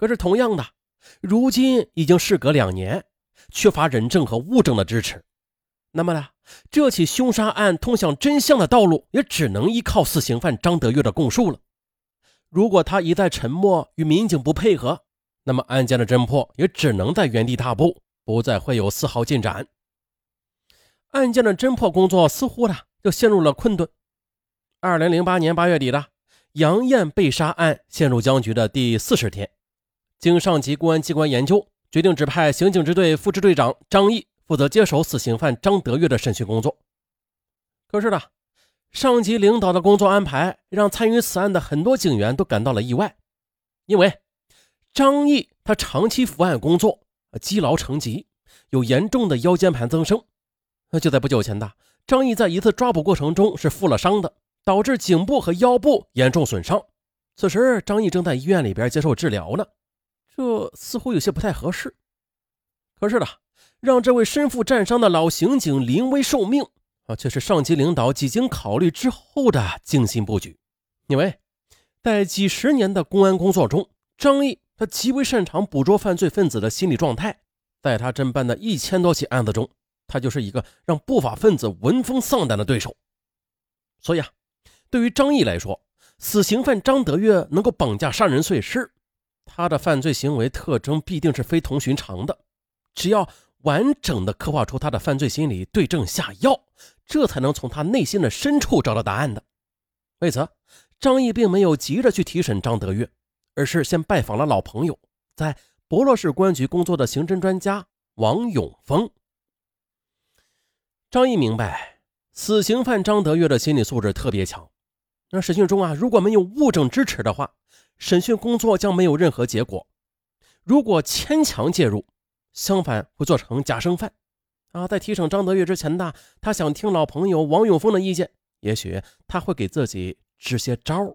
可是同样的，如今已经事隔两年，缺乏人证和物证的支持，那么呢，这起凶杀案通向真相的道路也只能依靠死刑犯张德月的供述了。如果他一再沉默，与民警不配合，那么案件的侦破也只能在原地踏步，不再会有丝毫进展。案件的侦破工作似乎呢就陷入了困顿。二零零八年八月底的杨艳被杀案陷入僵局的第四十天。经上级公安机关研究，决定指派刑警支队副支队长张毅负责接手死刑犯张德月的审讯工作。可是呢，上级领导的工作安排让参与此案的很多警员都感到了意外，因为张毅他长期伏案工作，积劳成疾，有严重的腰间盘增生。那就在不久前的，张毅在一次抓捕过程中是负了伤的，导致颈部和腰部严重损伤。此时，张毅正在医院里边接受治疗呢。这似乎有些不太合适，可是呢，让这位身负战伤的老刑警临危受命啊，却是上级领导几经考虑之后的精心布局。因为，在几十年的公安工作中，张毅他极为擅长捕捉犯罪分子的心理状态，在他侦办的一千多起案子中，他就是一个让不法分子闻风丧胆的对手。所以啊，对于张毅来说，死刑犯张德月能够绑架杀人碎尸。他的犯罪行为特征必定是非同寻常的，只要完整的刻画出他的犯罪心理，对症下药，这才能从他内心的深处找到答案的。为此，张毅并没有急着去提审张德月，而是先拜访了老朋友，在博洛市公安局工作的刑侦专家王永峰。张毅明白，死刑犯张德月的心理素质特别强，那审讯中啊，如果没有物证支持的话。审讯工作将没有任何结果。如果牵强介入，相反会做成假生犯。啊，在提审张德月之前呢，他想听老朋友王永峰的意见，也许他会给自己支些招。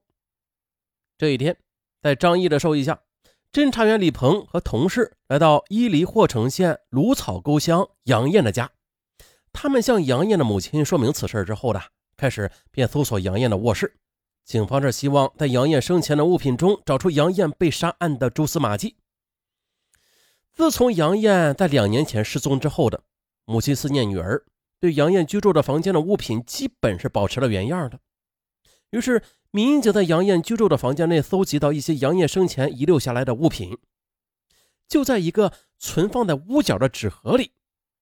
这一天，在张毅的授意下，侦查员李鹏和同事来到伊犁霍城县芦草沟乡杨艳的家。他们向杨艳的母亲说明此事之后呢，开始便搜索杨艳的卧室。警方这希望在杨艳生前的物品中找出杨艳被杀案的蛛丝马迹。自从杨艳在两年前失踪之后的，母亲思念女儿，对杨艳居住的房间的物品基本是保持了原样的。于是，民警在杨艳居住的房间内搜集到一些杨艳生前遗留下来的物品。就在一个存放在屋角的纸盒里，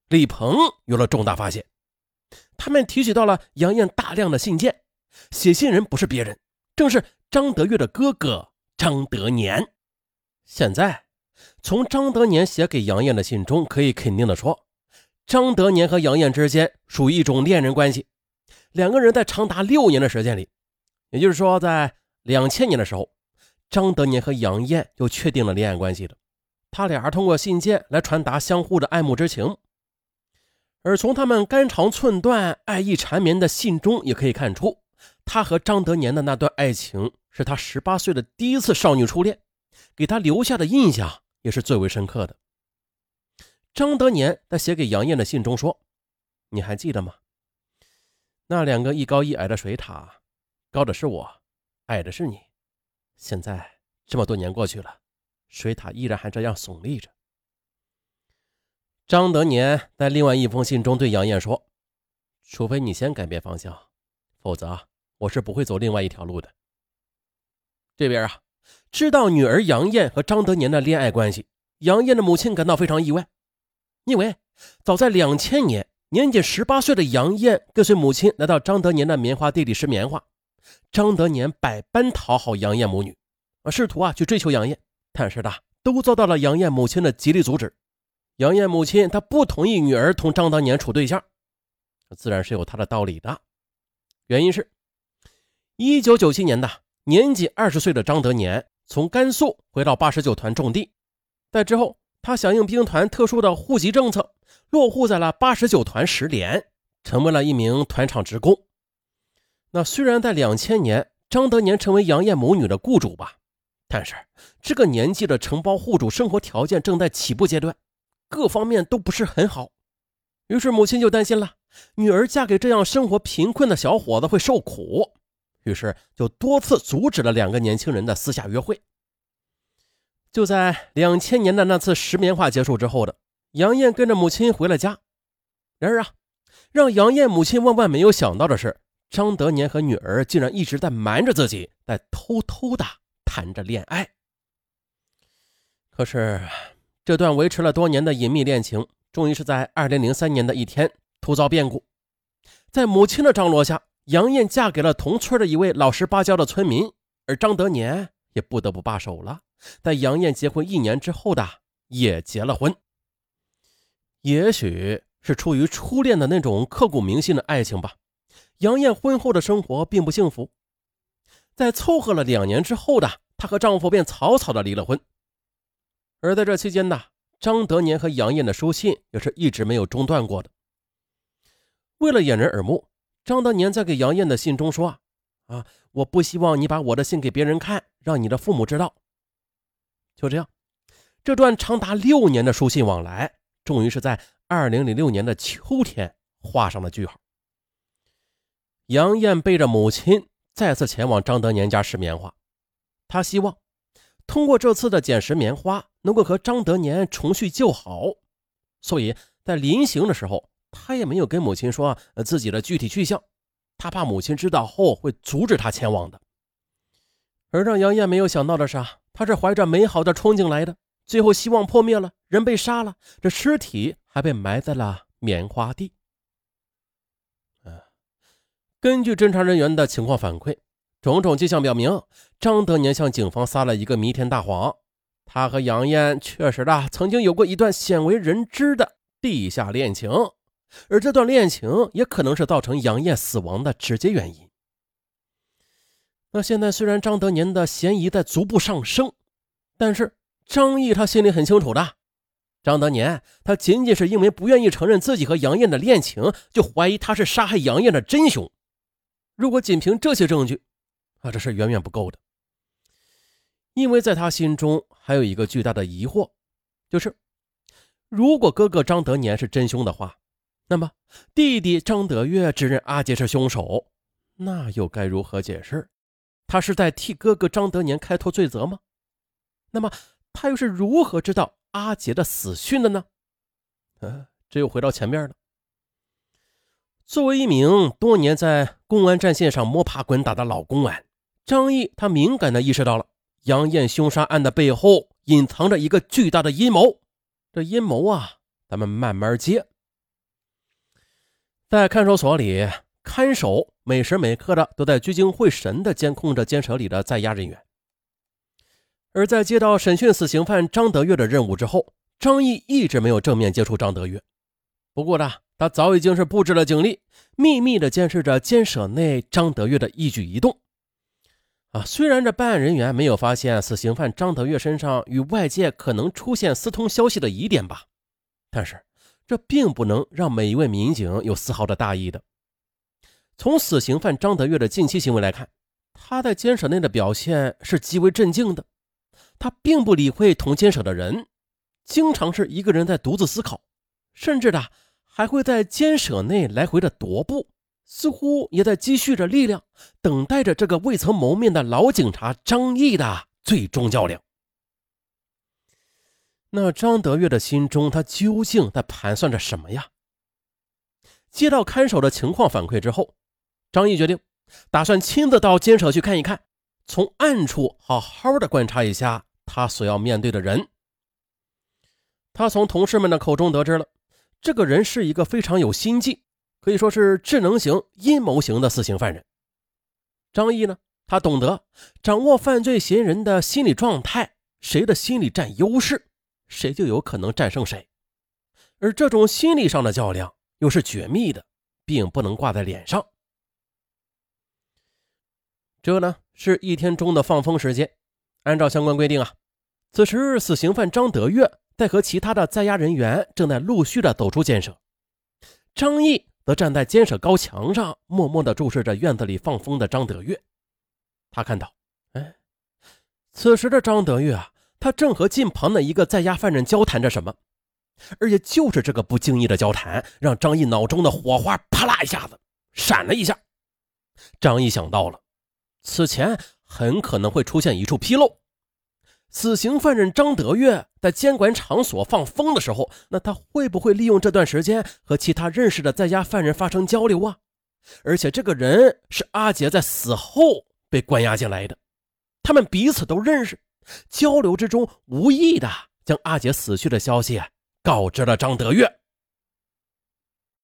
李鹏有了重大发现，他们提取到了杨艳大量的信件。写信人不是别人，正是张德月的哥哥张德年。现在，从张德年写给杨艳的信中，可以肯定的说，张德年和杨艳之间属于一种恋人关系。两个人在长达六年的时间里，也就是说，在两千年的时候，张德年和杨艳就确定了恋爱关系的。他俩通过信件来传达相互的爱慕之情，而从他们肝肠寸断、爱意缠绵的信中，也可以看出。他和张德年的那段爱情是他十八岁的第一次少女初恋，给他留下的印象也是最为深刻的。张德年在写给杨艳的信中说：“你还记得吗？那两个一高一矮的水塔，高的是我，矮的是你。现在这么多年过去了，水塔依然还这样耸立着。”张德年在另外一封信中对杨艳说：“除非你先改变方向，否则。”我是不会走另外一条路的。这边啊，知道女儿杨艳和张德年的恋爱关系，杨艳的母亲感到非常意外，因为早在两千年，年仅十八岁的杨艳跟随母亲来到张德年的棉花地里拾棉花，张德年百般讨好杨艳母女，啊，试图啊去追求杨艳，但是呢，都遭到了杨艳母亲的极力阻止。杨艳母亲她不同意女儿同张德年处对象，自然是有她的道理的，原因是。一九九七年的年仅二十岁的张德年从甘肃回到八十九团种地，在之后，他响应兵团特殊的户籍政策，落户在了八十九团十连，成为了一名团长职工。那虽然在两千年，张德年成为杨艳母女的雇主吧，但是这个年纪的承包户主生活条件正在起步阶段，各方面都不是很好，于是母亲就担心了，女儿嫁给这样生活贫困的小伙子会受苦。于是就多次阻止了两个年轻人的私下约会。就在两千年的那次石棉花结束之后的，杨艳跟着母亲回了家。然而啊，让杨艳母亲万万没有想到的是，张德年和女儿竟然一直在瞒着自己，在偷偷的谈着恋爱。可是，这段维持了多年的隐秘恋情，终于是在二零零三年的一天突遭变故。在母亲的张罗下，杨艳嫁给了同村的一位老实巴交的村民，而张德年也不得不罢手了。在杨艳结婚一年之后的，也结了婚。也许是出于初恋的那种刻骨铭心的爱情吧，杨艳婚后的生活并不幸福。在凑合了两年之后的，她和丈夫便草草的离了婚。而在这期间呢，张德年和杨艳的书信也是一直没有中断过的。为了掩人耳目，张德年在给杨艳的信中说：“啊，我不希望你把我的信给别人看，让你的父母知道。”就这样，这段长达六年的书信往来，终于是在二零零六年的秋天画上了句号。杨艳背着母亲再次前往张德年家拾棉花，她希望通过这次的捡拾棉花，能够和张德年重续旧好，所以在临行的时候。他也没有跟母亲说自己的具体去向，他怕母亲知道后会阻止他前往的。而让杨艳没有想到的是，他是怀着美好的憧憬来的，最后希望破灭了，人被杀了，这尸体还被埋在了棉花地。根据侦查人员的情况反馈，种种迹象表明，张德年向警方撒了一个弥天大谎，他和杨艳确实的曾经有过一段鲜为人知的地下恋情。而这段恋情也可能是造成杨艳死亡的直接原因。那现在虽然张德年的嫌疑在逐步上升，但是张毅他心里很清楚的，张德年他仅仅是因为不愿意承认自己和杨艳的恋情，就怀疑他是杀害杨艳的真凶。如果仅凭这些证据，啊，这是远远不够的。因为在他心中还有一个巨大的疑惑，就是如果哥哥张德年是真凶的话。那么，弟弟张德月指认阿杰是凶手，那又该如何解释？他是在替哥哥张德年开脱罪责吗？那么，他又是如何知道阿杰的死讯的呢？嗯，这又回到前面了。作为一名多年在公安战线上摸爬滚打的老公安，张毅他敏感地意识到了杨艳凶杀案的背后隐藏着一个巨大的阴谋。这阴谋啊，咱们慢慢接。在看守所里，看守每时每刻的都在聚精会神地监控着监舍里的在押人员。而在接到审讯死刑犯张德月的任务之后，张毅一直没有正面接触张德月。不过呢，他早已经是布置了警力，秘密地监视着监舍内张德月的一举一动。啊，虽然这办案人员没有发现死刑犯张德月身上与外界可能出现私通消息的疑点吧，但是。这并不能让每一位民警有丝毫的大意的。从死刑犯张德月的近期行为来看，他在监舍内的表现是极为镇静的。他并不理会同监舍的人，经常是一个人在独自思考，甚至的还会在监舍内来回的踱步，似乎也在积蓄着力量，等待着这个未曾谋面的老警察张毅的最终较量。那张德月的心中，他究竟在盘算着什么呀？接到看守的情况反馈之后，张毅决定，打算亲自到监舍去看一看，从暗处好好的观察一下他所要面对的人。他从同事们的口中得知了，这个人是一个非常有心计，可以说是智能型、阴谋型的死刑犯人。张毅呢，他懂得掌握犯罪嫌疑人的心理状态，谁的心理占优势。谁就有可能战胜谁，而这种心理上的较量又是绝密的，并不能挂在脸上。这呢是一天中的放风时间，按照相关规定啊，此时死刑犯张德月在和其他的在押人员正在陆续的走出监舍，张毅则站在监舍高墙上，默默的注视着院子里放风的张德月。他看到，哎，此时的张德月啊。他正和近旁的一个在押犯人交谈着什么？而且就是这个不经意的交谈让张毅脑中的火花啪啦一下子闪了一下。张毅想到了此前很可能会出现一处纰漏。死刑犯人张得月在监管场所放风的时候那他会不会利用这段时间和其他认识的在押犯人发生交流啊？而且这个人是阿杰在死后被关押进来的他们彼此都认识。交流之中无意的将阿杰死去的消息告知了张得月